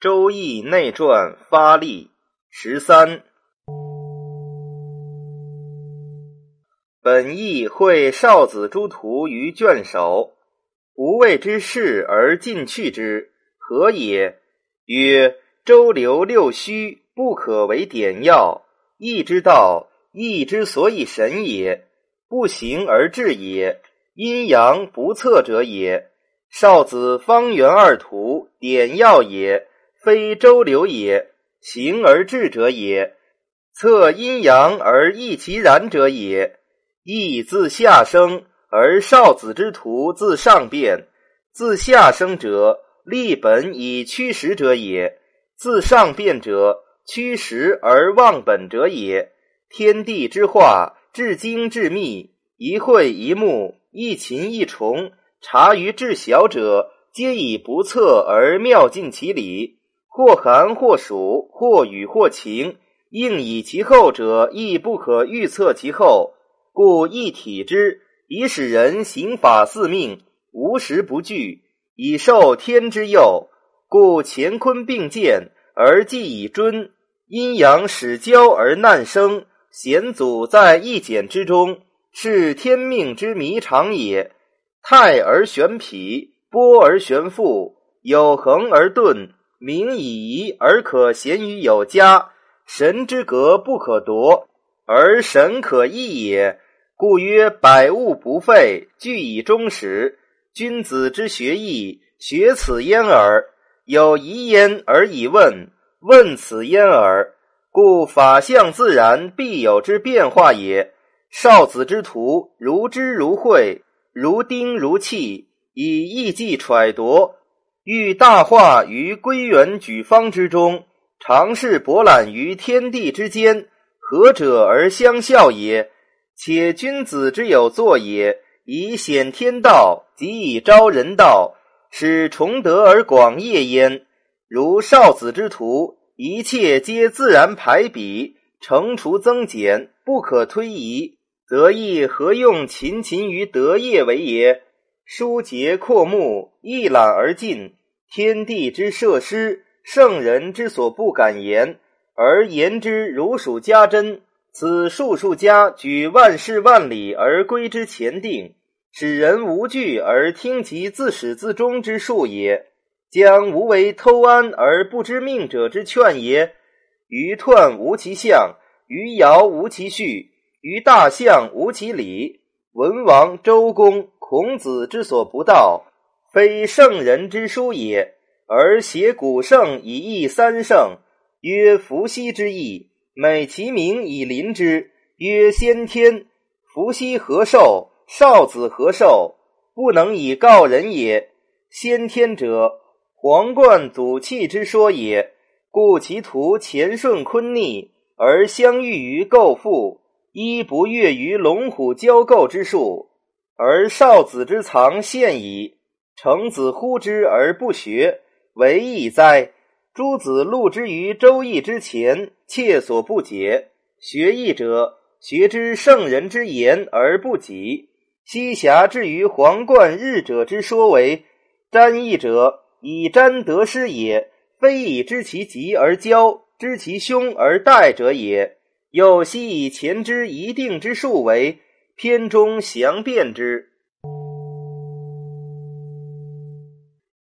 周易内传发力十三。本意会少子诸徒于卷首，无谓之事而进去之，何也？曰：周流六虚，不可为典要。义之道，义之所以神也，不行而治也。阴阳不测者也。少子方圆二图，典要也。非周流也，行而治者也；测阴阳而易其然者也。易自下生，而少子之徒自上变。自下生者，立本以驱实者也；自上变者，驱实而忘本者也。天地之化，至精至密，一会一目，一禽一虫，察于至小者，皆以不测而妙尽其理。或寒或暑，或雨或晴，应以其后者，亦不可预测其后。故一体之，以使人行法四命，无时不惧，以受天之佑。故乾坤并见，而既以尊；阴阳始交而难生，险阻在一简之中，是天命之迷常也。泰而玄痞，波而玄复，有恒而顿。名以仪而可贤于有加，神之格不可夺，而神可易也。故曰：百物不废，俱以终始。君子之学艺，学此焉耳。有疑焉而以问，问此焉耳。故法象自然，必有之变化也。少子之徒，如之如会，如钉如气，以意计揣度。欲大化于归元举方之中，常试博览于天地之间，何者而相效也？且君子之有作也，以显天道，即以昭人道，使崇德而广业焉。如少子之徒，一切皆自然排比，乘除增减，不可推移，则亦何用勤勤于德业为也？书节阔目，一览而尽。天地之设施，圣人之所不敢言，而言之如数家珍。此术数家举万事万里而归之前定，使人无惧而听其自始自终之术也。将无为偷安而不知命者之劝也。于彖无其象，于爻无其序，于大象无其理。文王、周公、孔子之所不道。非圣人之书也，而写古圣以义三圣，曰伏羲之义，美其名以临之，曰先天。伏羲何寿？少子何寿？不能以告人也。先天者，皇冠祖气之说也。故其徒乾顺坤逆，而相遇于构父，一不悦于龙虎交构之术，而少子之藏现矣。成子呼之而不学，为义哉？诸子录之于《周易》之前，切所不解。学义者，学之圣人之言而不己。西侠至于皇冠日者之说为占义者，以占得失也，非以知其吉而骄，知其凶而待者也。又昔以前之一定之数为偏中详辨之。